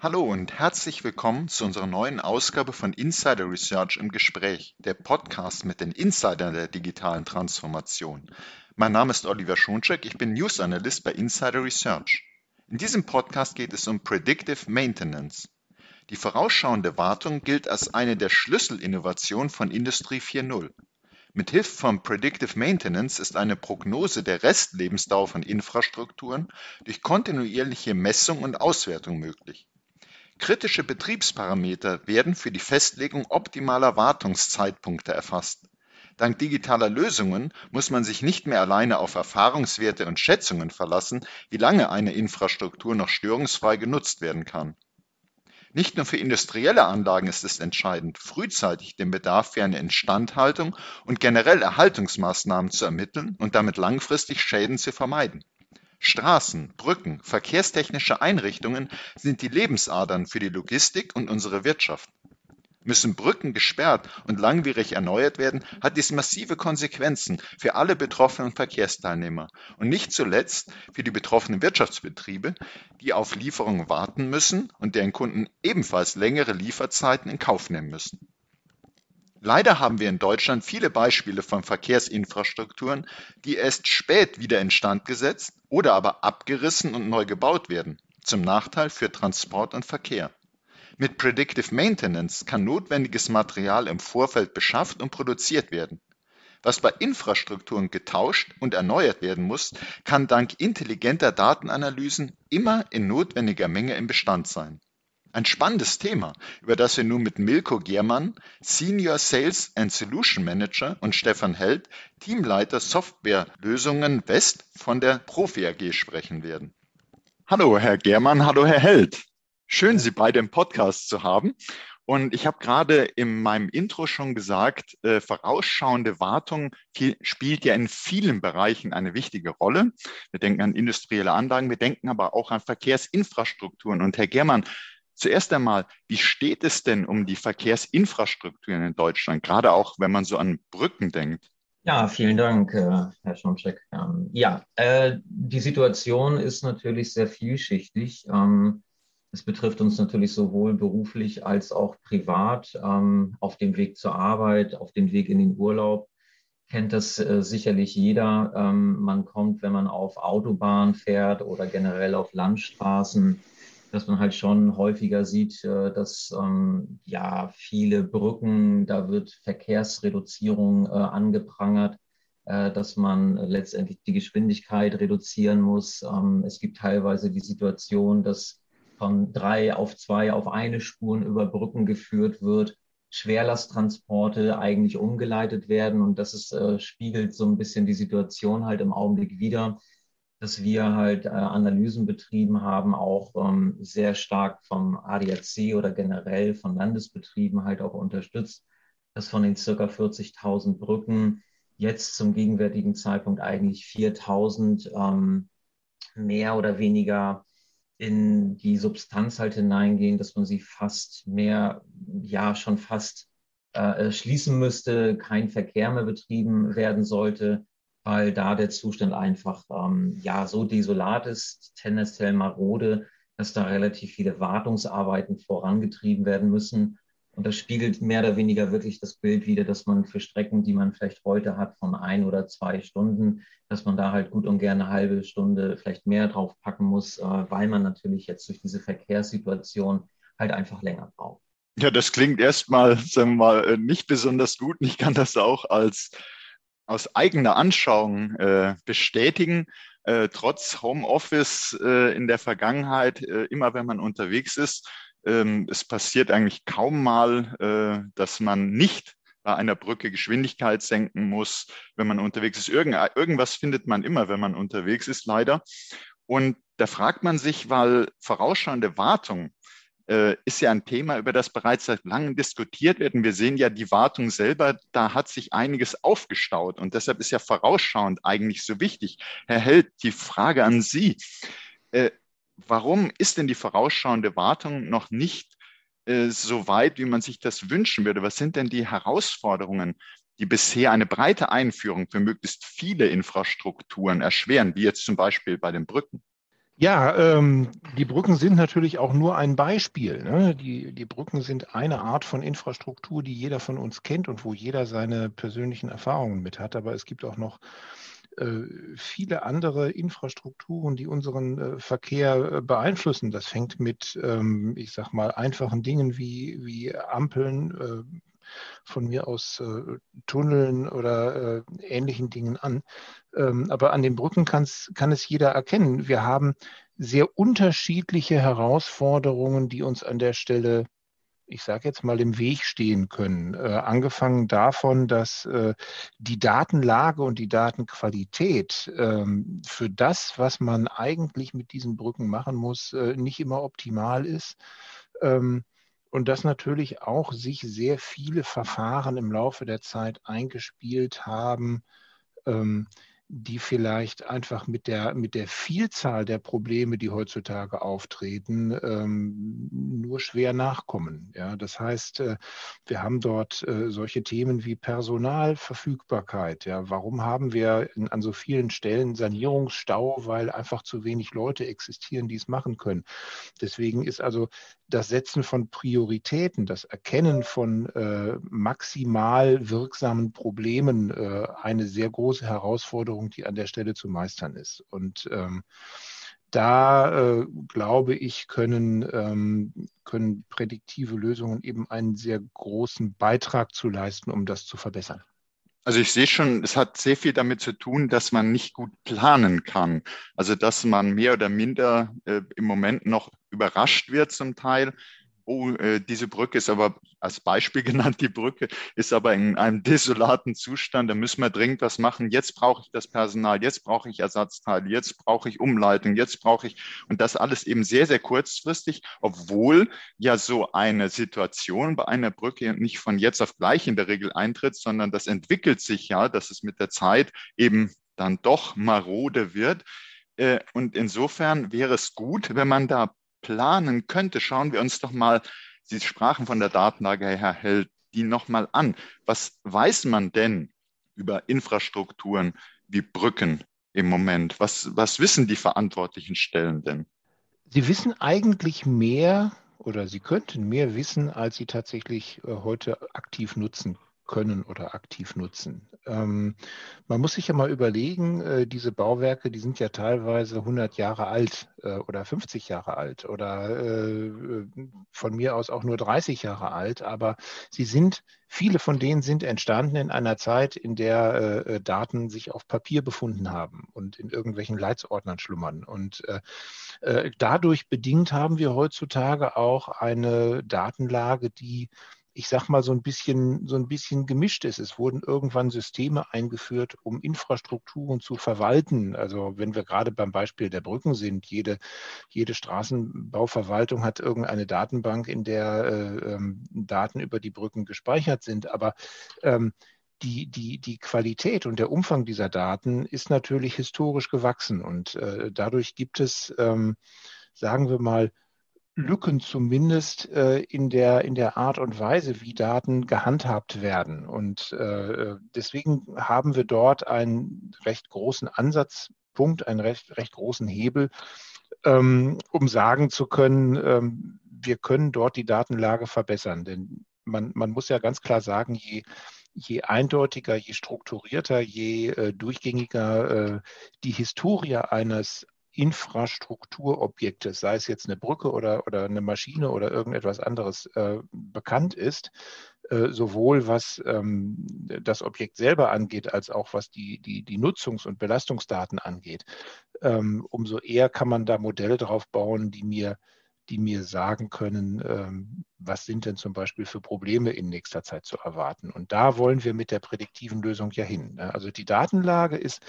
Hallo und herzlich willkommen zu unserer neuen Ausgabe von Insider Research im Gespräch, der Podcast mit den Insidern der digitalen Transformation. Mein Name ist Oliver Schoncheck, ich bin News Analyst bei Insider Research. In diesem Podcast geht es um Predictive Maintenance. Die vorausschauende Wartung gilt als eine der Schlüsselinnovationen von Industrie 4.0. Mit Hilfe von Predictive Maintenance ist eine Prognose der Restlebensdauer von Infrastrukturen durch kontinuierliche Messung und Auswertung möglich. Kritische Betriebsparameter werden für die Festlegung optimaler Wartungszeitpunkte erfasst. Dank digitaler Lösungen muss man sich nicht mehr alleine auf Erfahrungswerte und Schätzungen verlassen, wie lange eine Infrastruktur noch störungsfrei genutzt werden kann. Nicht nur für industrielle Anlagen ist es entscheidend, frühzeitig den Bedarf für eine Instandhaltung und generell Erhaltungsmaßnahmen zu ermitteln und damit langfristig Schäden zu vermeiden. Straßen, Brücken, verkehrstechnische Einrichtungen sind die Lebensadern für die Logistik und unsere Wirtschaft. Müssen Brücken gesperrt und langwierig erneuert werden, hat dies massive Konsequenzen für alle betroffenen Verkehrsteilnehmer und nicht zuletzt für die betroffenen Wirtschaftsbetriebe, die auf Lieferungen warten müssen und deren Kunden ebenfalls längere Lieferzeiten in Kauf nehmen müssen. Leider haben wir in Deutschland viele Beispiele von Verkehrsinfrastrukturen, die erst spät wieder instand gesetzt oder aber abgerissen und neu gebaut werden, zum Nachteil für Transport und Verkehr. Mit Predictive Maintenance kann notwendiges Material im Vorfeld beschafft und produziert werden. Was bei Infrastrukturen getauscht und erneuert werden muss, kann dank intelligenter Datenanalysen immer in notwendiger Menge im Bestand sein. Ein spannendes Thema, über das wir nun mit Milko Giermann, Senior Sales and Solution Manager und Stefan Held, Teamleiter Softwarelösungen West von der Profi AG sprechen werden. Hallo Herr Germann, hallo Herr Held. Schön, Sie beide im Podcast zu haben. Und ich habe gerade in meinem Intro schon gesagt, äh, vorausschauende Wartung viel, spielt ja in vielen Bereichen eine wichtige Rolle. Wir denken an industrielle Anlagen, wir denken aber auch an Verkehrsinfrastrukturen. Und Herr Germann, Zuerst einmal, wie steht es denn um die Verkehrsinfrastrukturen in Deutschland, gerade auch wenn man so an Brücken denkt? Ja, vielen Dank, äh, Herr Schoncheck. Ähm, ja, äh, die Situation ist natürlich sehr vielschichtig. Ähm, es betrifft uns natürlich sowohl beruflich als auch privat, ähm, auf dem Weg zur Arbeit, auf dem Weg in den Urlaub. Kennt das äh, sicherlich jeder. man kommt, wenn man auf Autobahn fährt oder generell auf Landstraßen, dass man halt schon häufiger sieht, äh, dass ähm, ja viele Brücken, da wird Verkehrsreduzierung äh, angeprangert, äh, dass man letztendlich die Geschwindigkeit reduzieren muss. Ähm, es gibt teilweise die Situation, dass von drei auf zwei auf eine Spuren über Brücken geführt wird, Schwerlasttransporte eigentlich umgeleitet werden und das ist, äh, spiegelt so ein bisschen die Situation halt im Augenblick wieder dass wir halt äh, Analysen betrieben haben, auch ähm, sehr stark vom ADAC oder generell von Landesbetrieben halt auch unterstützt, dass von den circa 40.000 Brücken jetzt zum gegenwärtigen Zeitpunkt eigentlich 4.000 ähm, mehr oder weniger in die Substanz halt hineingehen, dass man sie fast mehr, ja, schon fast äh, schließen müsste, kein Verkehr mehr betrieben werden sollte weil da der Zustand einfach ähm, ja so desolat ist, tendenziell marode, dass da relativ viele Wartungsarbeiten vorangetrieben werden müssen. Und das spiegelt mehr oder weniger wirklich das Bild wider, dass man für Strecken, die man vielleicht heute hat von ein oder zwei Stunden, dass man da halt gut und gerne eine halbe Stunde vielleicht mehr drauf packen muss, äh, weil man natürlich jetzt durch diese Verkehrssituation halt einfach länger braucht. Ja, das klingt erstmal, sagen wir mal, äh, nicht besonders gut. Ich kann das auch als aus eigener Anschauung äh, bestätigen. Äh, trotz Homeoffice äh, in der Vergangenheit, äh, immer wenn man unterwegs ist, ähm, es passiert eigentlich kaum mal, äh, dass man nicht bei einer Brücke Geschwindigkeit senken muss, wenn man unterwegs ist. Irgend, irgendwas findet man immer, wenn man unterwegs ist, leider. Und da fragt man sich, weil vorausschauende Wartung ist ja ein Thema, über das bereits seit langem diskutiert wird. Und wir sehen ja die Wartung selber, da hat sich einiges aufgestaut. Und deshalb ist ja vorausschauend eigentlich so wichtig. Herr Held, die Frage an Sie. Äh, warum ist denn die vorausschauende Wartung noch nicht äh, so weit, wie man sich das wünschen würde? Was sind denn die Herausforderungen, die bisher eine breite Einführung für möglichst viele Infrastrukturen erschweren, wie jetzt zum Beispiel bei den Brücken? Ja, ähm, die Brücken sind natürlich auch nur ein Beispiel. Ne? Die, die Brücken sind eine Art von Infrastruktur, die jeder von uns kennt und wo jeder seine persönlichen Erfahrungen mit hat. Aber es gibt auch noch äh, viele andere Infrastrukturen, die unseren äh, Verkehr äh, beeinflussen. Das fängt mit, ähm, ich sag mal, einfachen Dingen wie, wie Ampeln, von mir aus äh, Tunneln oder äh, ähnlichen Dingen an. Ähm, aber an den Brücken kann es jeder erkennen. Wir haben sehr unterschiedliche Herausforderungen, die uns an der Stelle ich sage jetzt mal, im Weg stehen können. Äh, angefangen davon, dass äh, die Datenlage und die Datenqualität ähm, für das, was man eigentlich mit diesen Brücken machen muss, äh, nicht immer optimal ist. Ähm, und dass natürlich auch sich sehr viele Verfahren im Laufe der Zeit eingespielt haben, ähm, die vielleicht einfach mit der, mit der Vielzahl der Probleme, die heutzutage auftreten, ähm, nur schwer nachkommen. Ja, das heißt, äh, wir haben dort äh, solche Themen wie Personalverfügbarkeit. Ja, warum haben wir in, an so vielen Stellen Sanierungsstau, weil einfach zu wenig Leute existieren, die es machen können? Deswegen ist also das Setzen von Prioritäten, das Erkennen von äh, maximal wirksamen Problemen äh, eine sehr große Herausforderung, die an der Stelle zu meistern ist. Und ähm, da äh, glaube ich, können, ähm, können prädiktive Lösungen eben einen sehr großen Beitrag zu leisten, um das zu verbessern. Also ich sehe schon, es hat sehr viel damit zu tun, dass man nicht gut planen kann. Also dass man mehr oder minder äh, im Moment noch überrascht wird zum Teil oh, äh, diese Brücke ist aber als Beispiel genannt, die Brücke ist aber in einem desolaten Zustand, da müssen wir dringend was machen. Jetzt brauche ich das Personal, jetzt brauche ich Ersatzteile, jetzt brauche ich Umleitung, jetzt brauche ich, und das alles eben sehr, sehr kurzfristig, obwohl ja so eine Situation bei einer Brücke nicht von jetzt auf gleich in der Regel eintritt, sondern das entwickelt sich ja, dass es mit der Zeit eben dann doch marode wird. Äh, und insofern wäre es gut, wenn man da planen könnte, schauen wir uns doch mal, Sie sprachen von der Datenlage, Herr Held, die nochmal an. Was weiß man denn über Infrastrukturen wie Brücken im Moment? Was, was wissen die verantwortlichen Stellen denn? Sie wissen eigentlich mehr oder sie könnten mehr wissen, als sie tatsächlich äh, heute aktiv nutzen können oder aktiv nutzen. Ähm, man muss sich ja mal überlegen, äh, diese Bauwerke, die sind ja teilweise 100 Jahre alt äh, oder 50 Jahre alt oder äh, von mir aus auch nur 30 Jahre alt, aber sie sind, viele von denen sind entstanden in einer Zeit, in der äh, Daten sich auf Papier befunden haben und in irgendwelchen Leitsordnern schlummern. Und äh, äh, dadurch bedingt haben wir heutzutage auch eine Datenlage, die ich sag mal, so ein bisschen, so ein bisschen gemischt ist. Es wurden irgendwann Systeme eingeführt, um Infrastrukturen zu verwalten. Also wenn wir gerade beim Beispiel der Brücken sind, jede, jede Straßenbauverwaltung hat irgendeine Datenbank, in der äh, ähm, Daten über die Brücken gespeichert sind. Aber ähm, die, die, die Qualität und der Umfang dieser Daten ist natürlich historisch gewachsen und äh, dadurch gibt es, ähm, sagen wir mal, Lücken zumindest äh, in, der, in der Art und Weise, wie Daten gehandhabt werden. Und äh, deswegen haben wir dort einen recht großen Ansatzpunkt, einen recht, recht großen Hebel, ähm, um sagen zu können, ähm, wir können dort die Datenlage verbessern. Denn man, man muss ja ganz klar sagen, je, je eindeutiger, je strukturierter, je äh, durchgängiger äh, die Historie eines Infrastrukturobjektes, sei es jetzt eine Brücke oder, oder eine Maschine oder irgendetwas anderes, äh, bekannt ist, äh, sowohl was ähm, das Objekt selber angeht, als auch was die, die, die Nutzungs- und Belastungsdaten angeht, ähm, umso eher kann man da Modelle drauf bauen, die mir die mir sagen können, ähm, was sind denn zum Beispiel für Probleme in nächster Zeit zu erwarten. Und da wollen wir mit der prädiktiven Lösung ja hin. Ne? Also die Datenlage ist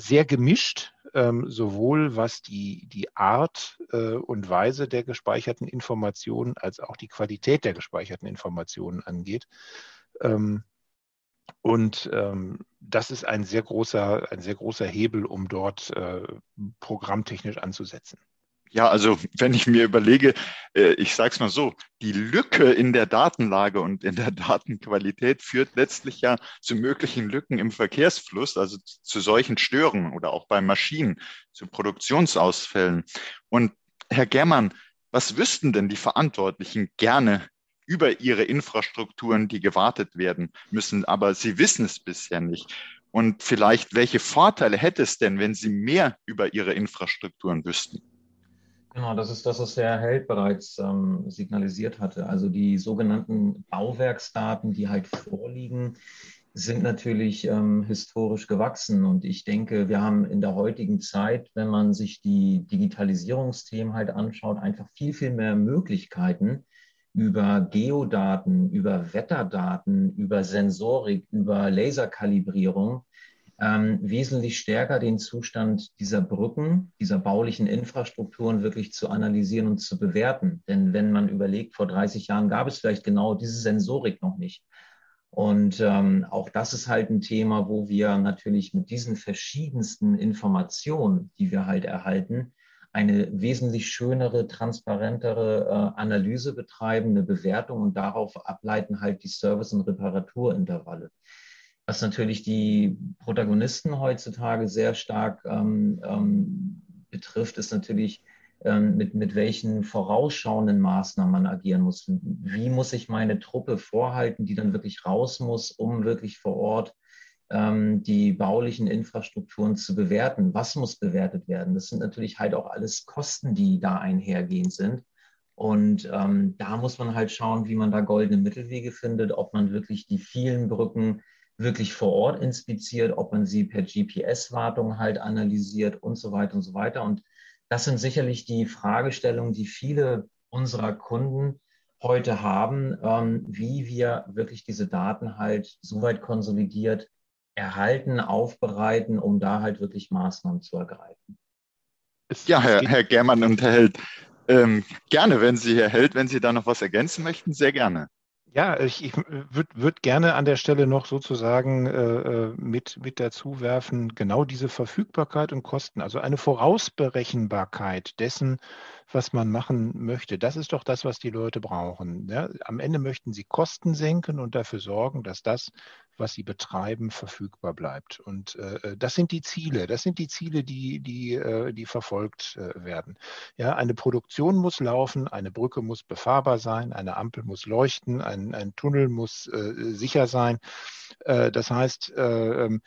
sehr gemischt, ähm, sowohl was die, die Art äh, und Weise der gespeicherten Informationen als auch die Qualität der gespeicherten Informationen angeht. Ähm, und ähm, das ist ein sehr großer, ein sehr großer Hebel, um dort äh, programmtechnisch anzusetzen. Ja, also wenn ich mir überlege, äh, ich sage es mal so, die Lücke in der Datenlage und in der Datenqualität führt letztlich ja zu möglichen Lücken im Verkehrsfluss, also zu solchen Störungen oder auch bei Maschinen, zu Produktionsausfällen. Und Herr Germann, was wüssten denn die Verantwortlichen gerne über ihre Infrastrukturen, die gewartet werden müssen, aber sie wissen es bisher nicht? Und vielleicht, welche Vorteile hätte es denn, wenn sie mehr über ihre Infrastrukturen wüssten? Genau, das ist das, was Herr Held bereits ähm, signalisiert hatte. Also die sogenannten Bauwerksdaten, die halt vorliegen, sind natürlich ähm, historisch gewachsen. Und ich denke, wir haben in der heutigen Zeit, wenn man sich die Digitalisierungsthemen halt anschaut, einfach viel, viel mehr Möglichkeiten über Geodaten, über Wetterdaten, über Sensorik, über Laserkalibrierung ähm, wesentlich stärker den Zustand dieser Brücken, dieser baulichen Infrastrukturen wirklich zu analysieren und zu bewerten. Denn wenn man überlegt, vor 30 Jahren gab es vielleicht genau diese Sensorik noch nicht. Und ähm, auch das ist halt ein Thema, wo wir natürlich mit diesen verschiedensten Informationen, die wir halt erhalten, eine wesentlich schönere, transparentere äh, Analyse betreiben, eine Bewertung und darauf ableiten halt die Service- und Reparaturintervalle. Was natürlich die Protagonisten heutzutage sehr stark ähm, ähm, betrifft, ist natürlich, ähm, mit, mit welchen vorausschauenden Maßnahmen man agieren muss. Wie muss ich meine Truppe vorhalten, die dann wirklich raus muss, um wirklich vor Ort ähm, die baulichen Infrastrukturen zu bewerten? Was muss bewertet werden? Das sind natürlich halt auch alles Kosten, die da einhergehend sind. Und ähm, da muss man halt schauen, wie man da goldene Mittelwege findet, ob man wirklich die vielen Brücken wirklich vor Ort inspiziert, ob man sie per GPS-Wartung halt analysiert und so weiter und so weiter. Und das sind sicherlich die Fragestellungen, die viele unserer Kunden heute haben, ähm, wie wir wirklich diese Daten halt so weit konsolidiert erhalten, aufbereiten, um da halt wirklich Maßnahmen zu ergreifen. Ja, Herr, Herr Germann und Herr Held, ähm, gerne, wenn Sie, Herr Held, wenn Sie da noch was ergänzen möchten, sehr gerne. Ja, ich, ich würde würd gerne an der Stelle noch sozusagen äh, äh, mit, mit dazu werfen, genau diese Verfügbarkeit und Kosten, also eine Vorausberechenbarkeit dessen, was man machen möchte. Das ist doch das, was die Leute brauchen. Ja? Am Ende möchten sie Kosten senken und dafür sorgen, dass das, was sie betreiben, verfügbar bleibt. Und äh, das sind die Ziele. Das sind die Ziele, die, die, äh, die verfolgt äh, werden. Ja, eine Produktion muss laufen, eine Brücke muss befahrbar sein, eine Ampel muss leuchten, ein, ein Tunnel muss äh, sicher sein. Äh, das heißt, äh, ähm,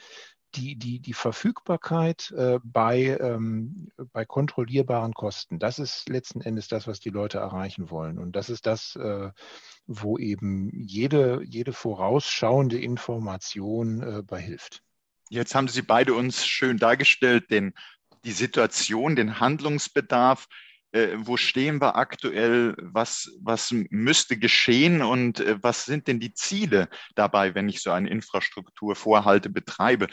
die, die, die Verfügbarkeit äh, bei, ähm, bei kontrollierbaren Kosten, das ist letzten Endes das, was die Leute erreichen wollen. Und das ist das, äh, wo eben jede, jede vorausschauende Information äh, bei hilft. Jetzt haben Sie beide uns schön dargestellt, den, die Situation, den Handlungsbedarf. Äh, wo stehen wir aktuell? Was, was müsste geschehen und äh, was sind denn die Ziele dabei, wenn ich so eine Infrastruktur vorhalte, betreibe?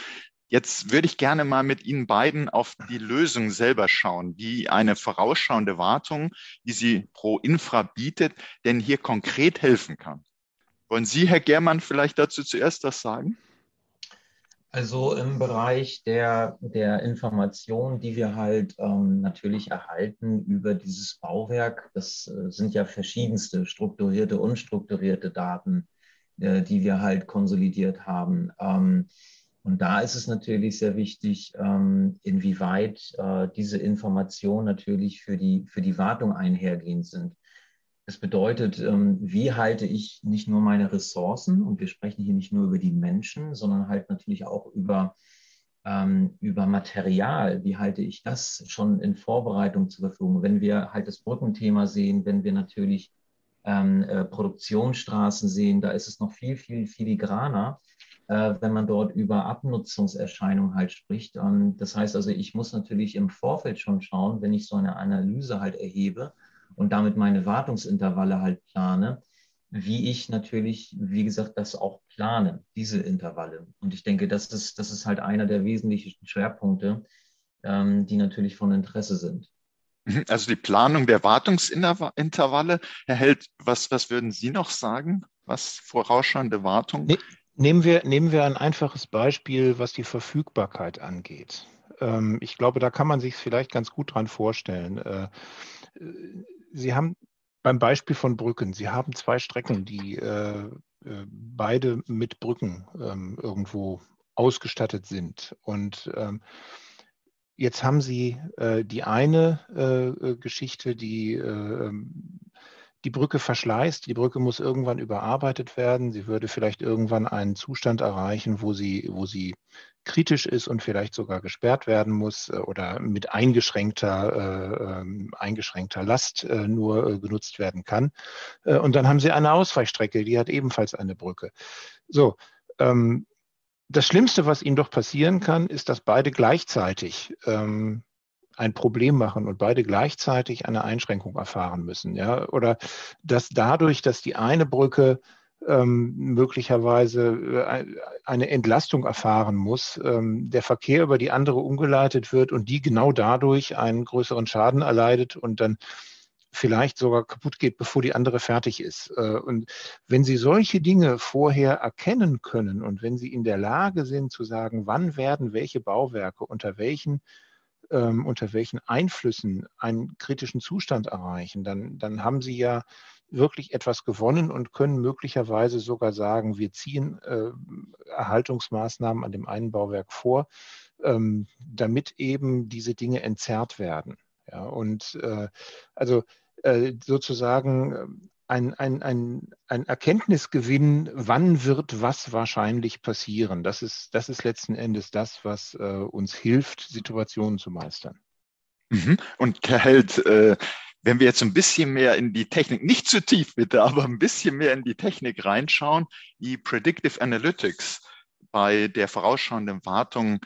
Jetzt würde ich gerne mal mit Ihnen beiden auf die Lösung selber schauen, wie eine vorausschauende Wartung, die sie pro Infra bietet, denn hier konkret helfen kann. Wollen Sie, Herr Germann, vielleicht dazu zuerst was sagen? Also im Bereich der, der Informationen, die wir halt ähm, natürlich erhalten über dieses Bauwerk, das äh, sind ja verschiedenste strukturierte, unstrukturierte Daten, äh, die wir halt konsolidiert haben. Ähm, und da ist es natürlich sehr wichtig, ähm, inwieweit äh, diese Informationen natürlich für die, für die Wartung einhergehend sind. Das bedeutet, ähm, wie halte ich nicht nur meine Ressourcen, und wir sprechen hier nicht nur über die Menschen, sondern halt natürlich auch über, ähm, über Material. Wie halte ich das schon in Vorbereitung zur Verfügung? Wenn wir halt das Brückenthema sehen, wenn wir natürlich äh, Produktionsstraßen sehen, da ist es noch viel, viel filigraner wenn man dort über Abnutzungserscheinungen halt spricht. Und das heißt also, ich muss natürlich im Vorfeld schon schauen, wenn ich so eine Analyse halt erhebe und damit meine Wartungsintervalle halt plane, wie ich natürlich, wie gesagt, das auch plane, diese Intervalle. Und ich denke, das ist, das ist halt einer der wesentlichen Schwerpunkte, ähm, die natürlich von Interesse sind. Mhm, also die Planung der Wartungsintervalle. Herr Held, was, was würden Sie noch sagen, was vorausschauende Wartung? Nehmen wir, nehmen wir ein einfaches Beispiel, was die Verfügbarkeit angeht. Ähm, ich glaube, da kann man sich vielleicht ganz gut dran vorstellen. Äh, Sie haben beim Beispiel von Brücken, Sie haben zwei Strecken, die äh, äh, beide mit Brücken ähm, irgendwo ausgestattet sind. Und ähm, jetzt haben Sie die eine Geschichte, die die Brücke verschleißt, die Brücke muss irgendwann überarbeitet werden. Sie würde vielleicht irgendwann einen Zustand erreichen, wo sie, wo sie kritisch ist und vielleicht sogar gesperrt werden muss äh, oder mit eingeschränkter, äh, ähm, eingeschränkter Last äh, nur äh, genutzt werden kann. Äh, und dann haben Sie eine Ausweichstrecke, die hat ebenfalls eine Brücke. So, ähm, das Schlimmste, was Ihnen doch passieren kann, ist, dass beide gleichzeitig ähm, ein Problem machen und beide gleichzeitig eine Einschränkung erfahren müssen. Ja? Oder dass dadurch, dass die eine Brücke ähm, möglicherweise äh, eine Entlastung erfahren muss, ähm, der Verkehr über die andere umgeleitet wird und die genau dadurch einen größeren Schaden erleidet und dann vielleicht sogar kaputt geht, bevor die andere fertig ist. Äh, und wenn Sie solche Dinge vorher erkennen können und wenn Sie in der Lage sind zu sagen, wann werden welche Bauwerke unter welchen ähm, unter welchen Einflüssen einen kritischen Zustand erreichen, dann, dann haben Sie ja wirklich etwas gewonnen und können möglicherweise sogar sagen, wir ziehen äh, Erhaltungsmaßnahmen an dem einen Bauwerk vor, ähm, damit eben diese Dinge entzerrt werden. Ja, und äh, also äh, sozusagen ein, ein, ein, ein Erkenntnisgewinn, wann wird was wahrscheinlich passieren. Das ist, das ist letzten Endes das, was äh, uns hilft, Situationen zu meistern. Mhm. Und Herr Held, äh, wenn wir jetzt ein bisschen mehr in die Technik, nicht zu tief bitte, aber ein bisschen mehr in die Technik reinschauen, die Predictive Analytics bei der vorausschauenden Wartung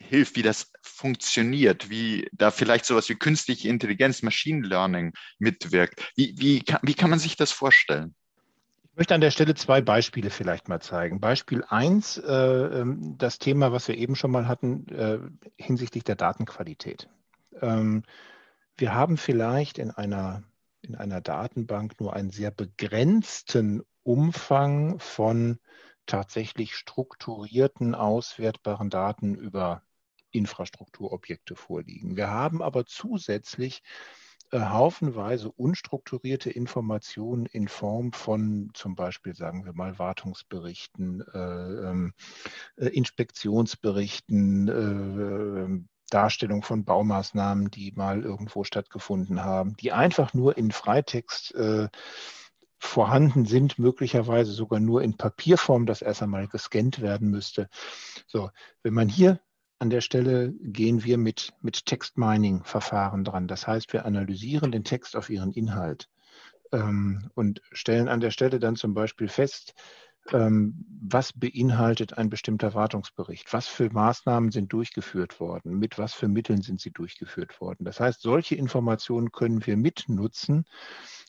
hilft, wie das funktioniert, wie da vielleicht sowas wie künstliche Intelligenz, Machine Learning mitwirkt. Wie, wie, kann, wie kann man sich das vorstellen? Ich möchte an der Stelle zwei Beispiele vielleicht mal zeigen. Beispiel eins, äh, ähm, das Thema, was wir eben schon mal hatten, äh, hinsichtlich der Datenqualität. Ähm, wir haben vielleicht in einer, in einer Datenbank nur einen sehr begrenzten Umfang von tatsächlich strukturierten, auswertbaren Daten über Infrastrukturobjekte vorliegen. Wir haben aber zusätzlich äh, haufenweise unstrukturierte Informationen in Form von zum Beispiel, sagen wir mal, Wartungsberichten, äh, ähm, äh, Inspektionsberichten, äh, Darstellung von Baumaßnahmen, die mal irgendwo stattgefunden haben, die einfach nur in Freitext äh, vorhanden sind, möglicherweise sogar nur in Papierform, das erst einmal gescannt werden müsste. So, wenn man hier an der Stelle gehen wir mit, mit Text-Mining-Verfahren dran. Das heißt, wir analysieren den Text auf ihren Inhalt ähm, und stellen an der Stelle dann zum Beispiel fest, ähm, was beinhaltet ein bestimmter Wartungsbericht? Was für Maßnahmen sind durchgeführt worden? Mit was für Mitteln sind sie durchgeführt worden? Das heißt, solche Informationen können wir mitnutzen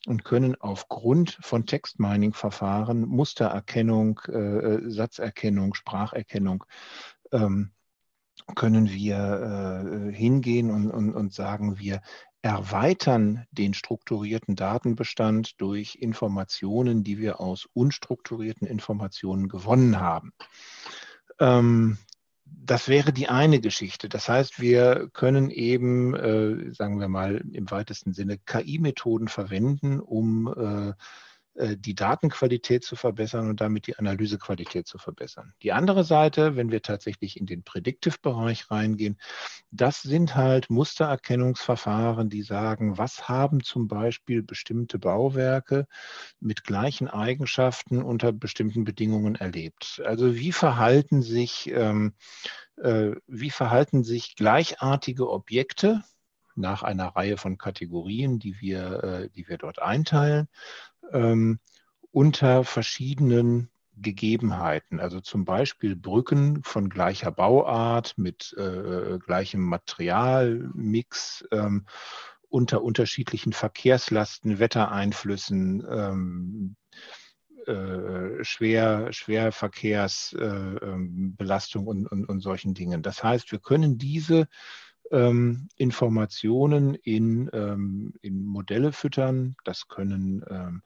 und können aufgrund von Text-Mining-Verfahren, Mustererkennung, äh, äh Satzerkennung, Spracherkennung ähm, können wir äh, hingehen und, und, und sagen, wir erweitern den strukturierten Datenbestand durch Informationen, die wir aus unstrukturierten Informationen gewonnen haben. Ähm, das wäre die eine Geschichte. Das heißt, wir können eben, äh, sagen wir mal, im weitesten Sinne KI-Methoden verwenden, um äh, äh, die Datenqualität zu verbessern und damit die Analysequalität zu verbessern. Die andere Seite, wenn wir tatsächlich in den Predictive-Bereich reingehen, das sind halt Mustererkennungsverfahren, die sagen, was haben zum Beispiel bestimmte Bauwerke mit gleichen Eigenschaften unter bestimmten Bedingungen erlebt. Also wie verhalten sich, ähm, äh, wie verhalten sich gleichartige Objekte nach einer Reihe von Kategorien, die wir, äh, die wir dort einteilen, ähm, unter verschiedenen Gegebenheiten, also zum Beispiel Brücken von gleicher Bauart mit äh, gleichem Materialmix ähm, unter unterschiedlichen Verkehrslasten, Wettereinflüssen, ähm, äh, Schwer, Schwerverkehrsbelastung äh, und, und, und solchen Dingen. Das heißt, wir können diese ähm, Informationen in, ähm, in Modelle füttern. Das können ähm,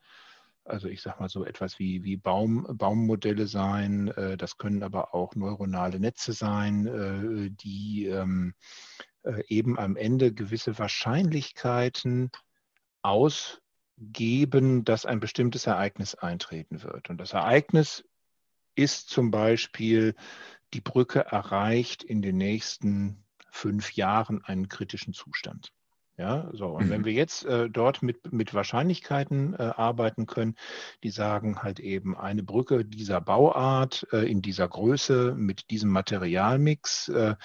also ich sage mal so etwas wie, wie Baum, Baummodelle sein. Äh, das können aber auch neuronale Netze sein, äh, die ähm, äh, eben am Ende gewisse Wahrscheinlichkeiten ausgeben, dass ein bestimmtes Ereignis eintreten wird. Und das Ereignis ist zum Beispiel, die Brücke erreicht in den nächsten fünf Jahren einen kritischen Zustand. Ja, so. Und mhm. wenn wir jetzt äh, dort mit, mit Wahrscheinlichkeiten äh, arbeiten können, die sagen halt eben eine Brücke dieser Bauart, äh, in dieser Größe, mit diesem Materialmix, äh,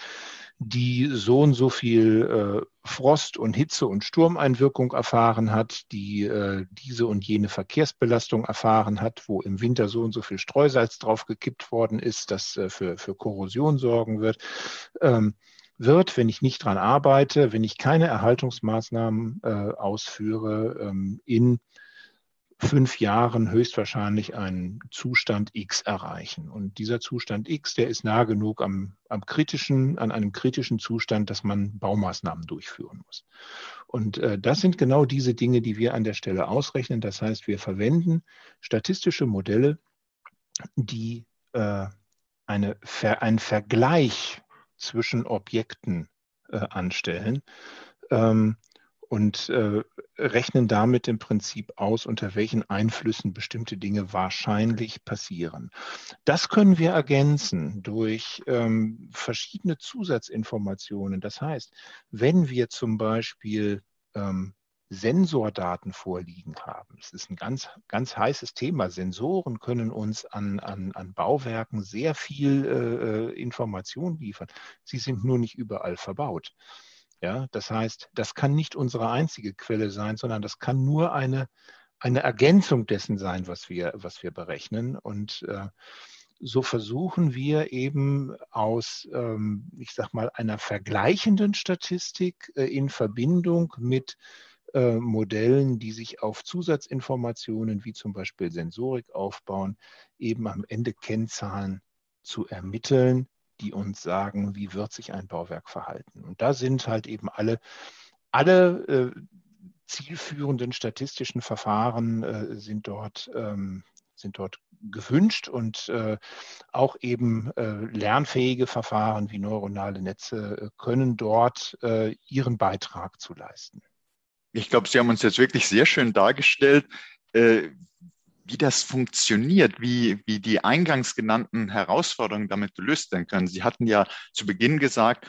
die so und so viel äh, Frost und Hitze und Sturmeinwirkung erfahren hat, die äh, diese und jene Verkehrsbelastung erfahren hat, wo im Winter so und so viel Streusalz drauf gekippt worden ist, das für, für Korrosion sorgen wird. Ähm, wird, wenn ich nicht dran arbeite, wenn ich keine Erhaltungsmaßnahmen äh, ausführe, ähm, in fünf Jahren höchstwahrscheinlich einen Zustand X erreichen. Und dieser Zustand X, der ist nah genug am, am kritischen, an einem kritischen Zustand, dass man Baumaßnahmen durchführen muss. Und äh, das sind genau diese Dinge, die wir an der Stelle ausrechnen. Das heißt, wir verwenden statistische Modelle, die äh, eine, einen Vergleich zwischen Objekten äh, anstellen ähm, und äh, rechnen damit im Prinzip aus, unter welchen Einflüssen bestimmte Dinge wahrscheinlich passieren. Das können wir ergänzen durch ähm, verschiedene Zusatzinformationen. Das heißt, wenn wir zum Beispiel ähm, Sensordaten vorliegen haben. Das ist ein ganz, ganz heißes Thema. Sensoren können uns an, an, an Bauwerken sehr viel äh, äh, Information liefern. Sie sind nur nicht überall verbaut. Ja, das heißt, das kann nicht unsere einzige Quelle sein, sondern das kann nur eine, eine Ergänzung dessen sein, was wir, was wir berechnen. Und äh, so versuchen wir eben aus, ähm, ich sag mal, einer vergleichenden Statistik äh, in Verbindung mit äh, Modellen, die sich auf Zusatzinformationen wie zum Beispiel Sensorik aufbauen, eben am Ende Kennzahlen zu ermitteln, die uns sagen, wie wird sich ein Bauwerk verhalten. Und da sind halt eben alle, alle äh, zielführenden statistischen Verfahren äh, sind dort ähm, sind dort gewünscht und äh, auch eben äh, lernfähige Verfahren wie neuronale Netze äh, können dort äh, ihren Beitrag zu leisten. Ich glaube, Sie haben uns jetzt wirklich sehr schön dargestellt, äh, wie das funktioniert, wie, wie die eingangs genannten Herausforderungen damit gelöst werden können. Sie hatten ja zu Beginn gesagt,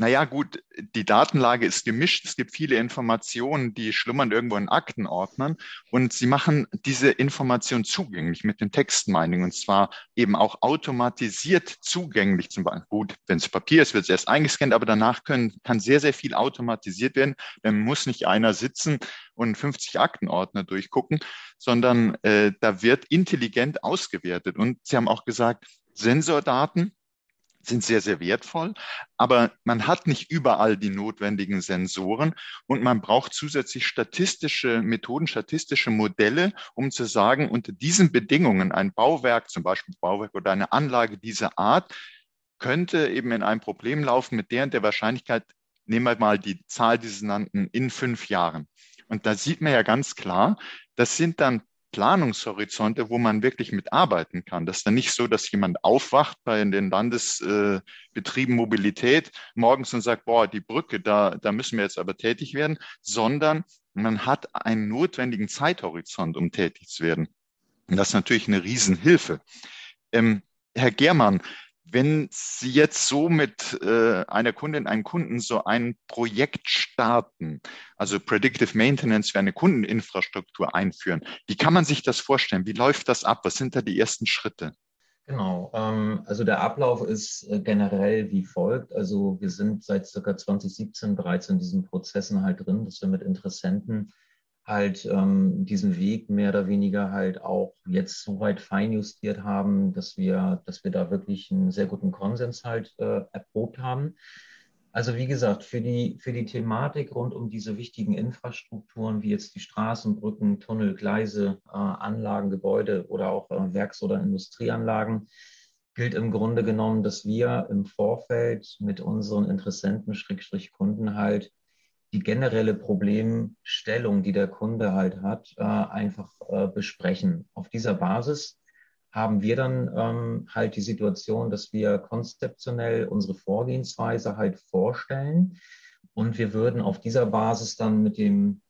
naja, gut, die Datenlage ist gemischt. Es gibt viele Informationen, die schlummern irgendwo in Aktenordnern. Und sie machen diese Information zugänglich mit dem Textmining und zwar eben auch automatisiert zugänglich. Zum Beispiel, gut, wenn es Papier ist, wird es erst eingescannt, aber danach können, kann sehr, sehr viel automatisiert werden. Dann muss nicht einer sitzen und 50 Aktenordner durchgucken, sondern äh, da wird intelligent ausgewertet. Und Sie haben auch gesagt, Sensordaten sind sehr, sehr wertvoll, aber man hat nicht überall die notwendigen Sensoren und man braucht zusätzlich statistische Methoden, statistische Modelle, um zu sagen, unter diesen Bedingungen ein Bauwerk, zum Beispiel Bauwerk oder eine Anlage dieser Art, könnte eben in ein Problem laufen mit der und der Wahrscheinlichkeit, nehmen wir mal die Zahl, die Sie nannten, in fünf Jahren. Und da sieht man ja ganz klar, das sind dann Planungshorizonte, wo man wirklich mitarbeiten kann. Das ist dann nicht so, dass jemand aufwacht bei den Landesbetrieben äh, Mobilität morgens und sagt, boah, die Brücke, da, da müssen wir jetzt aber tätig werden, sondern man hat einen notwendigen Zeithorizont, um tätig zu werden. Und das ist natürlich eine Riesenhilfe. Ähm, Herr Germann, wenn Sie jetzt so mit äh, einer Kundin, einem Kunden so ein Projekt starten, also Predictive Maintenance für eine Kundeninfrastruktur einführen, wie kann man sich das vorstellen? Wie läuft das ab? Was sind da die ersten Schritte? Genau, ähm, also der Ablauf ist äh, generell wie folgt. Also wir sind seit circa 2017 bereits in diesen Prozessen halt drin, dass wir mit Interessenten halt ähm, diesen Weg mehr oder weniger halt auch jetzt so weit feinjustiert haben, dass wir, dass wir da wirklich einen sehr guten Konsens halt äh, erprobt haben. Also wie gesagt, für die, für die Thematik rund um diese wichtigen Infrastrukturen, wie jetzt die Straßen, Brücken, Tunnel, Gleise, äh, Anlagen, Gebäude oder auch äh, Werks- oder Industrieanlagen, gilt im Grunde genommen, dass wir im Vorfeld mit unseren Interessenten, Schrägstrich Kunden halt die generelle Problemstellung, die der Kunde halt hat, äh, einfach äh, besprechen. Auf dieser Basis haben wir dann ähm, halt die Situation, dass wir konzeptionell unsere Vorgehensweise halt vorstellen und wir würden auf dieser Basis dann mit dem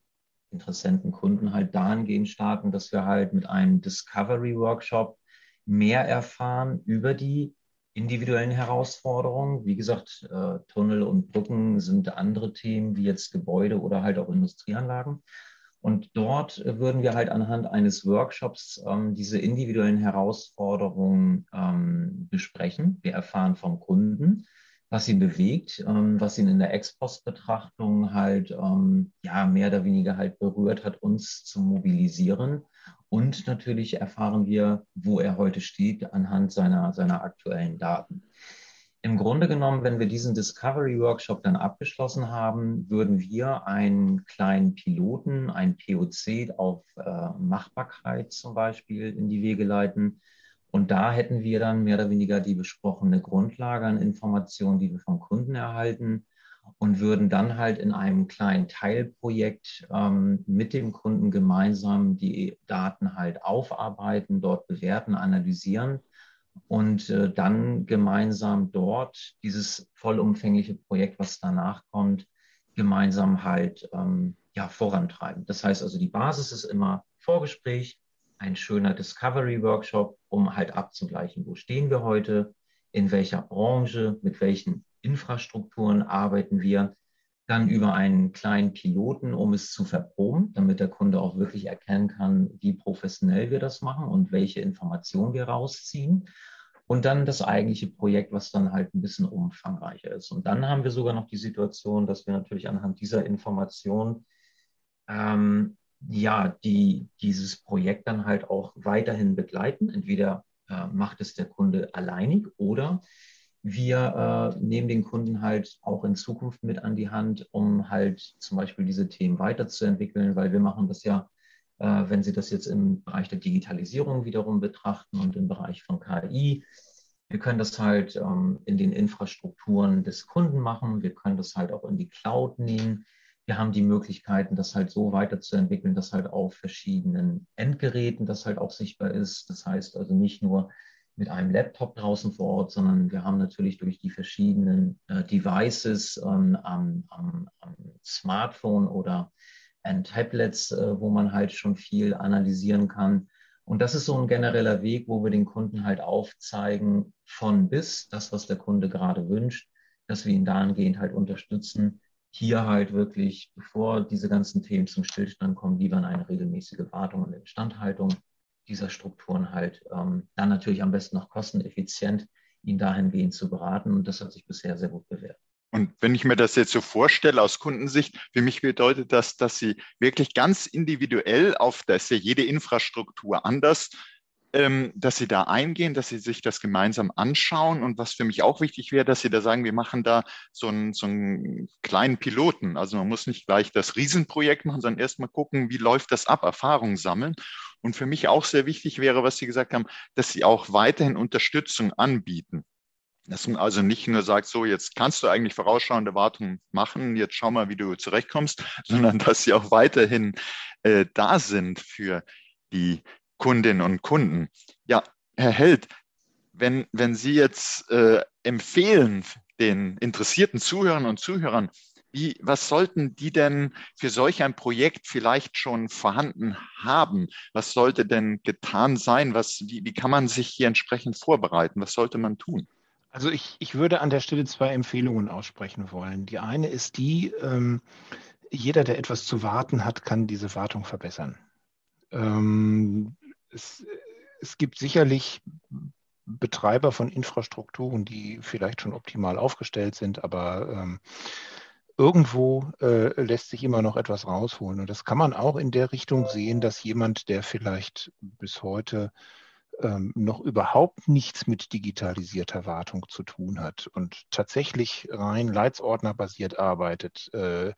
interessenten Kunden halt dahingehend starten, dass wir halt mit einem Discovery Workshop mehr erfahren über die individuellen Herausforderungen. Wie gesagt, äh, Tunnel und Brücken sind andere Themen, wie jetzt Gebäude oder halt auch Industrieanlagen. Und dort würden wir halt anhand eines Workshops ähm, diese individuellen Herausforderungen ähm, besprechen. Wir erfahren vom Kunden, was ihn bewegt, ähm, was ihn in der Ex-Post-Betrachtung halt ähm, ja mehr oder weniger halt berührt hat, uns zu mobilisieren. Und natürlich erfahren wir, wo er heute steht anhand seiner, seiner aktuellen Daten. Im Grunde genommen, wenn wir diesen Discovery Workshop dann abgeschlossen haben, würden wir einen kleinen Piloten, ein POC auf äh, Machbarkeit zum Beispiel in die Wege leiten, und da hätten wir dann mehr oder weniger die besprochene Grundlage an Informationen, die wir vom Kunden erhalten und würden dann halt in einem kleinen Teilprojekt ähm, mit dem Kunden gemeinsam die Daten halt aufarbeiten, dort bewerten, analysieren und äh, dann gemeinsam dort dieses vollumfängliche Projekt, was danach kommt, gemeinsam halt ähm, ja, vorantreiben. Das heißt also, die Basis ist immer Vorgespräch, ein schöner Discovery Workshop, um halt abzugleichen, wo stehen wir heute, in welcher Branche, mit welchen Infrastrukturen arbeiten wir. Dann über einen kleinen Piloten, um es zu verproben, damit der Kunde auch wirklich erkennen kann, wie professionell wir das machen und welche Informationen wir rausziehen. Und dann das eigentliche Projekt, was dann halt ein bisschen umfangreicher ist. Und dann haben wir sogar noch die Situation, dass wir natürlich anhand dieser Information ähm, ja, die dieses Projekt dann halt auch weiterhin begleiten. Entweder äh, macht es der Kunde alleinig oder wir äh, nehmen den Kunden halt auch in Zukunft mit an die Hand, um halt zum Beispiel diese Themen weiterzuentwickeln, weil wir machen das ja, äh, wenn Sie das jetzt im Bereich der Digitalisierung wiederum betrachten und im Bereich von KI, wir können das halt ähm, in den Infrastrukturen des Kunden machen, wir können das halt auch in die Cloud nehmen wir haben die Möglichkeiten, das halt so weiterzuentwickeln, dass halt auf verschiedenen Endgeräten das halt auch sichtbar ist. Das heißt also nicht nur mit einem Laptop draußen vor Ort, sondern wir haben natürlich durch die verschiedenen äh, Devices ähm, am, am, am, Smartphone oder an Tablets, äh, wo man halt schon viel analysieren kann. Und das ist so ein genereller Weg, wo wir den Kunden halt aufzeigen, von bis das, was der Kunde gerade wünscht, dass wir ihn dahingehend halt unterstützen, hier halt wirklich, bevor diese ganzen Themen zum Stillstand kommen, lieber in eine regelmäßige Wartung und Instandhaltung dieser Strukturen halt ähm, dann natürlich am besten noch kosteneffizient ihn dahingehend zu beraten. Und das hat sich bisher sehr gut bewährt. Und wenn ich mir das jetzt so vorstelle aus Kundensicht, für mich bedeutet das, dass Sie wirklich ganz individuell auf, da ist ja jede Infrastruktur anders, ähm, dass Sie da eingehen, dass Sie sich das gemeinsam anschauen. Und was für mich auch wichtig wäre, dass Sie da sagen, wir machen da so einen, so einen kleinen Piloten. Also man muss nicht gleich das Riesenprojekt machen, sondern erstmal gucken, wie läuft das ab, Erfahrungen sammeln. Und für mich auch sehr wichtig wäre, was Sie gesagt haben, dass Sie auch weiterhin Unterstützung anbieten. Dass man also nicht nur sagt, so jetzt kannst du eigentlich vorausschauende Wartungen machen, jetzt schau mal, wie du zurechtkommst, sondern dass sie auch weiterhin äh, da sind für die Kundinnen und Kunden. Ja, Herr Held, wenn, wenn Sie jetzt äh, empfehlen den interessierten Zuhörern und Zuhörern, wie, was sollten die denn für solch ein Projekt vielleicht schon vorhanden haben? Was sollte denn getan sein? Was, wie, wie kann man sich hier entsprechend vorbereiten? Was sollte man tun? Also ich, ich würde an der Stelle zwei Empfehlungen aussprechen wollen. Die eine ist die, ähm, jeder, der etwas zu warten hat, kann diese Wartung verbessern. Ähm, es, es gibt sicherlich Betreiber von Infrastrukturen, die vielleicht schon optimal aufgestellt sind, aber ähm, irgendwo äh, lässt sich immer noch etwas rausholen. Und das kann man auch in der Richtung sehen, dass jemand, der vielleicht bis heute ähm, noch überhaupt nichts mit digitalisierter Wartung zu tun hat und tatsächlich rein Leitsordnerbasiert arbeitet, äh,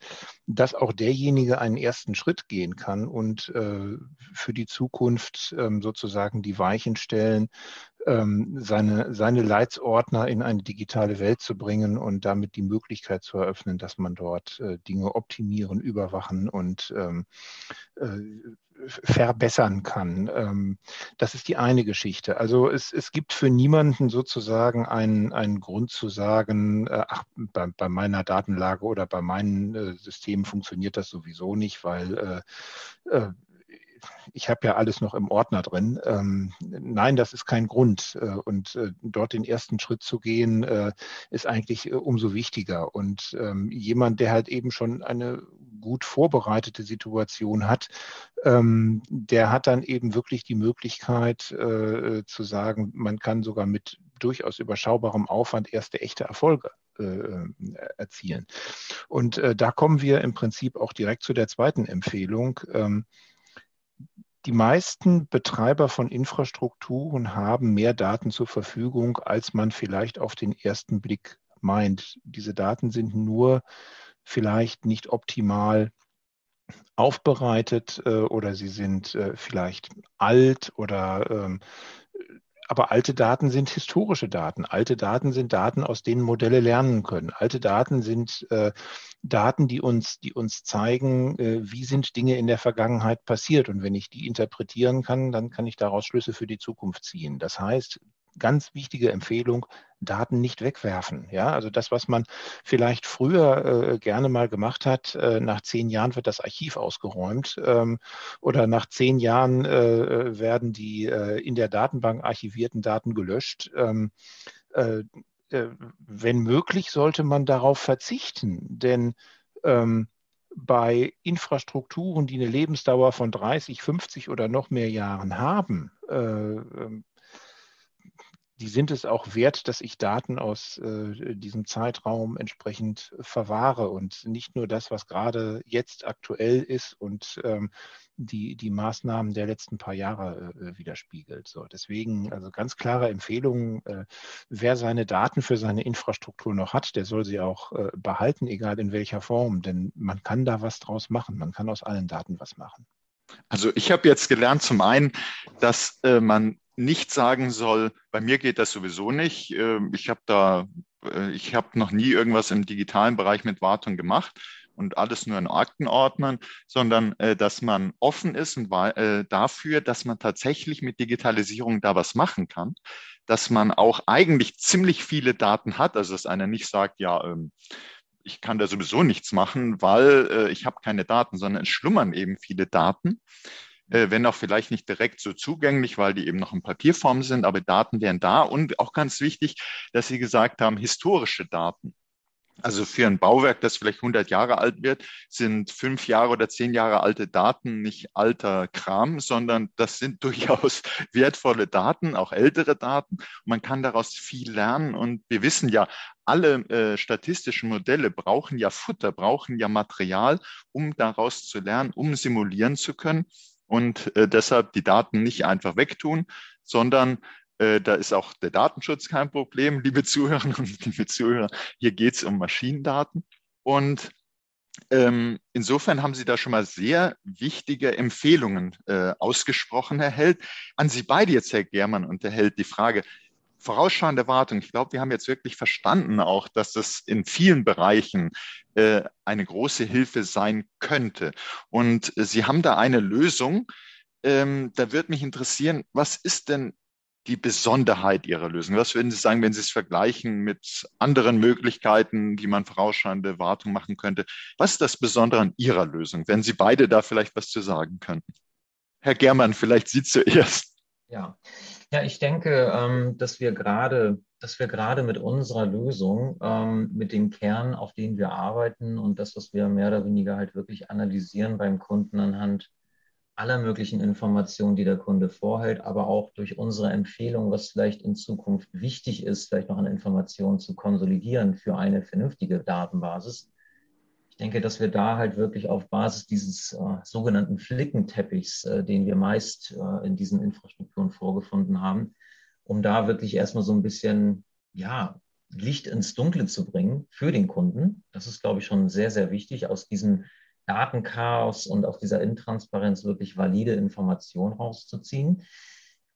dass auch derjenige einen ersten Schritt gehen kann und äh, für die Zukunft ähm, sozusagen die Weichen stellen, ähm, seine, seine Leitsordner in eine digitale Welt zu bringen und damit die Möglichkeit zu eröffnen, dass man dort äh, Dinge optimieren, überwachen und ähm, äh, verbessern kann. Ähm, das ist die eine Geschichte. Also es, es gibt für niemanden sozusagen einen, einen Grund zu sagen, äh, ach, bei, bei meiner Datenlage oder bei meinen äh, Systemen funktioniert das sowieso nicht, weil äh, äh ich habe ja alles noch im Ordner drin. Ähm, nein, das ist kein Grund. Äh, und äh, dort den ersten Schritt zu gehen, äh, ist eigentlich äh, umso wichtiger. Und ähm, jemand, der halt eben schon eine gut vorbereitete Situation hat, ähm, der hat dann eben wirklich die Möglichkeit äh, zu sagen, man kann sogar mit durchaus überschaubarem Aufwand erste echte Erfolge äh, erzielen. Und da kommen wir im Prinzip auch direkt zu der zweiten Empfehlung. Die meisten Betreiber von Infrastrukturen haben mehr Daten zur Verfügung, als man vielleicht auf den ersten Blick meint. Diese Daten sind nur vielleicht nicht optimal aufbereitet äh, oder sie sind äh, vielleicht alt oder ähm, aber alte Daten sind historische Daten. Alte Daten sind Daten, aus denen Modelle lernen können. Alte Daten sind äh, Daten, die uns, die uns zeigen, äh, wie sind Dinge in der Vergangenheit passiert. Und wenn ich die interpretieren kann, dann kann ich daraus Schlüsse für die Zukunft ziehen. Das heißt, ganz wichtige Empfehlung, Daten nicht wegwerfen. Ja, also das, was man vielleicht früher äh, gerne mal gemacht hat, äh, nach zehn Jahren wird das Archiv ausgeräumt ähm, oder nach zehn Jahren äh, werden die äh, in der Datenbank archivierten Daten gelöscht. Ähm, äh, äh, wenn möglich, sollte man darauf verzichten, denn ähm, bei Infrastrukturen, die eine Lebensdauer von 30, 50 oder noch mehr Jahren haben, ähm, die sind es auch wert, dass ich Daten aus äh, diesem Zeitraum entsprechend verwahre und nicht nur das, was gerade jetzt aktuell ist und ähm, die, die Maßnahmen der letzten paar Jahre äh, widerspiegelt. So, deswegen also ganz klare Empfehlungen, äh, wer seine Daten für seine Infrastruktur noch hat, der soll sie auch äh, behalten, egal in welcher Form, denn man kann da was draus machen. Man kann aus allen Daten was machen. Also ich habe jetzt gelernt, zum einen, dass äh, man nicht sagen soll, bei mir geht das sowieso nicht. Ähm, ich habe da, äh, ich habe noch nie irgendwas im digitalen Bereich mit Wartung gemacht und alles nur in Aktenordnern, sondern äh, dass man offen ist und äh, dafür, dass man tatsächlich mit Digitalisierung da was machen kann, dass man auch eigentlich ziemlich viele Daten hat, also dass einer nicht sagt, ja, ähm, ich kann da sowieso nichts machen, weil ich habe keine Daten, sondern es schlummern eben viele Daten wenn auch vielleicht nicht direkt so zugänglich, weil die eben noch in Papierform sind, aber Daten wären da. Und auch ganz wichtig, dass Sie gesagt haben, historische Daten. Also für ein Bauwerk, das vielleicht 100 Jahre alt wird, sind fünf Jahre oder zehn Jahre alte Daten nicht alter Kram, sondern das sind durchaus wertvolle Daten, auch ältere Daten. man kann daraus viel lernen. Und wir wissen ja, alle äh, statistischen Modelle brauchen ja Futter, brauchen ja Material, um daraus zu lernen, um simulieren zu können und äh, deshalb die Daten nicht einfach wegtun, sondern äh, da ist auch der Datenschutz kein Problem, liebe Zuhörerinnen und liebe Zuhörer. Hier geht es um Maschinendaten. Und ähm, insofern haben Sie da schon mal sehr wichtige Empfehlungen äh, ausgesprochen, Herr Held. An Sie beide jetzt, Herr Germann und Herr Held, die Frage, vorausschauende Wartung. Ich glaube, wir haben jetzt wirklich verstanden auch, dass das in vielen Bereichen äh, eine große Hilfe sein könnte. Und äh, Sie haben da eine Lösung. Ähm, da würde mich interessieren, was ist denn die Besonderheit Ihrer Lösung? Was würden Sie sagen, wenn Sie es vergleichen mit anderen Möglichkeiten, wie man vorausschauende Wartung machen könnte? Was ist das Besondere an Ihrer Lösung, wenn Sie beide da vielleicht was zu sagen könnten? Herr Germann, vielleicht Sie zuerst. Ja, ja, ich denke, ähm, dass wir gerade, dass wir gerade mit unserer Lösung, ähm, mit dem Kern, auf den wir arbeiten und das, was wir mehr oder weniger halt wirklich analysieren beim Kunden anhand aller möglichen Informationen, die der Kunde vorhält, aber auch durch unsere Empfehlung, was vielleicht in Zukunft wichtig ist, vielleicht noch an Informationen zu konsolidieren für eine vernünftige Datenbasis, ich denke, dass wir da halt wirklich auf Basis dieses äh, sogenannten Flickenteppichs, äh, den wir meist äh, in diesen Infrastrukturen vorgefunden haben, um da wirklich erstmal so ein bisschen, ja, Licht ins Dunkle zu bringen für den Kunden. Das ist, glaube ich, schon sehr, sehr wichtig, aus diesem Datenchaos und auf dieser Intransparenz wirklich valide Informationen rauszuziehen.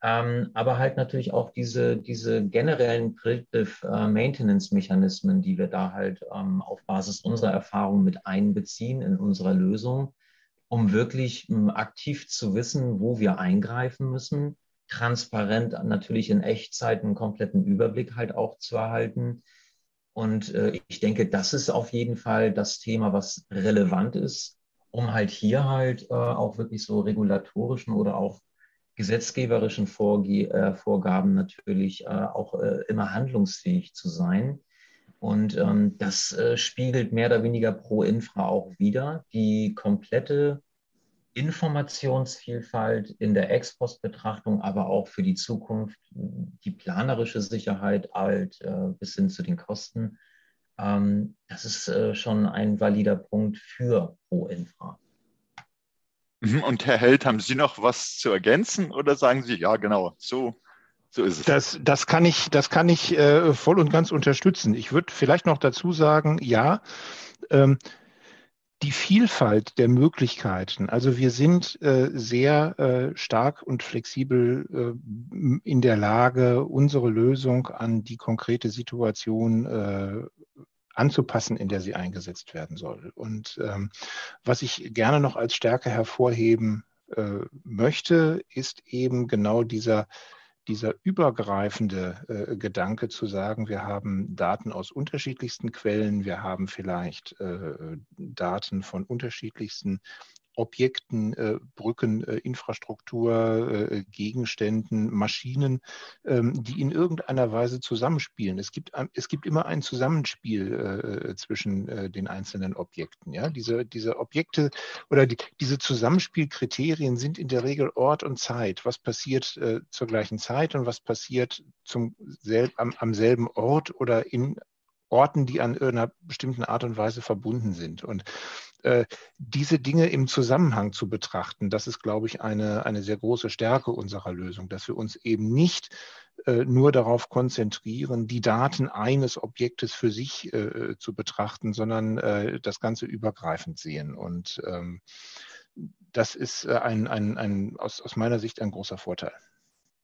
Ähm, aber halt natürlich auch diese, diese generellen Predictive äh, Maintenance Mechanismen, die wir da halt ähm, auf Basis unserer Erfahrung mit einbeziehen in unserer Lösung, um wirklich ähm, aktiv zu wissen, wo wir eingreifen müssen, transparent natürlich in Echtzeit einen kompletten Überblick halt auch zu erhalten. Und äh, ich denke, das ist auf jeden Fall das Thema, was relevant ist, um halt hier halt äh, auch wirklich so regulatorischen oder auch gesetzgeberischen Vorge äh, Vorgaben natürlich äh, auch äh, immer handlungsfähig zu sein. Und ähm, das äh, spiegelt mehr oder weniger pro Infra auch wieder. Die komplette Informationsvielfalt in der Ex-Post-Betrachtung, aber auch für die Zukunft, die planerische Sicherheit halt äh, bis hin zu den Kosten. Ähm, das ist äh, schon ein valider Punkt für pro Infra. Mhm, und Herr Held, haben Sie noch was zu ergänzen oder sagen Sie, ja, genau, so, so ist es? Das, das kann ich, das kann ich äh, voll und ganz unterstützen. Ich würde vielleicht noch dazu sagen, ja, ähm, die Vielfalt der Möglichkeiten. Also wir sind äh, sehr äh, stark und flexibel äh, in der Lage, unsere Lösung an die konkrete Situation äh, anzupassen, in der sie eingesetzt werden soll. Und ähm, was ich gerne noch als Stärke hervorheben äh, möchte, ist eben genau dieser dieser übergreifende äh, Gedanke zu sagen, wir haben Daten aus unterschiedlichsten Quellen, wir haben vielleicht äh, Daten von unterschiedlichsten Objekten, äh, Brücken, äh, Infrastruktur, äh, Gegenständen, Maschinen, ähm, die in irgendeiner Weise zusammenspielen. Es gibt, es gibt immer ein Zusammenspiel äh, zwischen äh, den einzelnen Objekten. Ja? Diese, diese Objekte oder die, diese Zusammenspielkriterien sind in der Regel Ort und Zeit. Was passiert äh, zur gleichen Zeit und was passiert zum sel am, am selben Ort oder in Orten, die an irgendeiner bestimmten Art und Weise verbunden sind. Und diese Dinge im Zusammenhang zu betrachten, das ist, glaube ich, eine, eine sehr große Stärke unserer Lösung, dass wir uns eben nicht äh, nur darauf konzentrieren, die Daten eines Objektes für sich äh, zu betrachten, sondern äh, das Ganze übergreifend sehen. Und ähm, das ist äh, ein, ein, ein, aus, aus meiner Sicht ein großer Vorteil.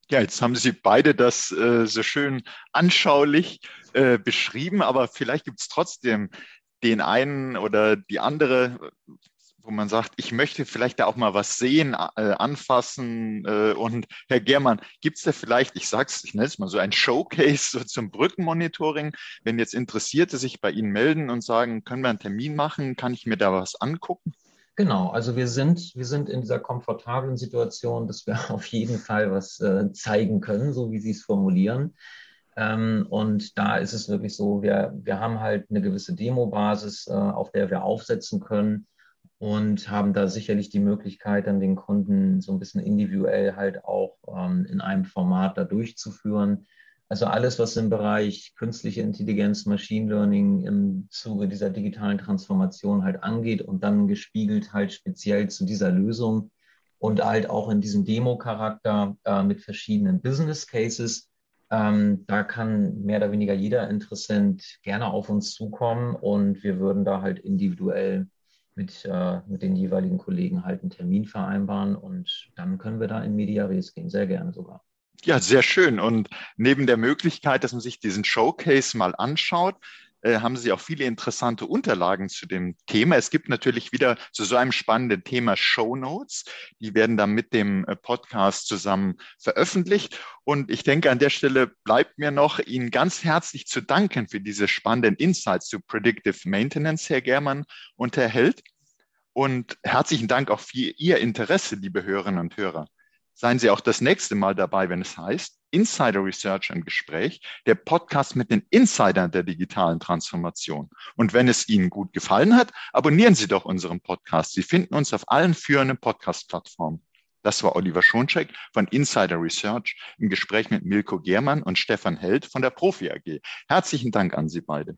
Ja, jetzt haben Sie beide das äh, so schön anschaulich äh, beschrieben, aber vielleicht gibt es trotzdem den einen oder die andere, wo man sagt, ich möchte vielleicht da auch mal was sehen, äh, anfassen. Äh, und Herr Germann, gibt es da vielleicht, ich sag's, ich nenne es mal so ein Showcase so zum Brückenmonitoring, wenn jetzt Interessierte sich bei Ihnen melden und sagen, können wir einen Termin machen, kann ich mir da was angucken? Genau, also wir sind, wir sind in dieser komfortablen Situation, dass wir auf jeden Fall was äh, zeigen können, so wie Sie es formulieren. Ähm, und da ist es wirklich so, wir, wir haben halt eine gewisse Demo-Basis, äh, auf der wir aufsetzen können und haben da sicherlich die Möglichkeit, dann den Kunden so ein bisschen individuell halt auch ähm, in einem Format da durchzuführen. Also alles, was im Bereich künstliche Intelligenz, Machine Learning im Zuge dieser digitalen Transformation halt angeht und dann gespiegelt halt speziell zu dieser Lösung und halt auch in diesem Demo-Charakter äh, mit verschiedenen Business Cases. Ähm, da kann mehr oder weniger jeder Interessent gerne auf uns zukommen und wir würden da halt individuell mit, äh, mit den jeweiligen Kollegen halt einen Termin vereinbaren und dann können wir da in Media Res gehen, sehr gerne sogar. Ja, sehr schön. Und neben der Möglichkeit, dass man sich diesen Showcase mal anschaut, äh, haben Sie auch viele interessante Unterlagen zu dem Thema. Es gibt natürlich wieder zu so einem spannenden Thema Show Notes. Die werden dann mit dem äh, Podcast zusammen veröffentlicht. Und ich denke, an der Stelle bleibt mir noch, Ihnen ganz herzlich zu danken für diese spannenden Insights zu Predictive Maintenance, Herr Germann und Herr Held. Und herzlichen Dank auch für Ihr Interesse, liebe Hörerinnen und Hörer. Seien Sie auch das nächste Mal dabei, wenn es heißt Insider Research im Gespräch, der Podcast mit den Insidern der digitalen Transformation. Und wenn es Ihnen gut gefallen hat, abonnieren Sie doch unseren Podcast. Sie finden uns auf allen führenden Podcast-Plattformen. Das war Oliver Schoncheck von Insider Research im Gespräch mit Milko Germann und Stefan Held von der Profi AG. Herzlichen Dank an Sie beide.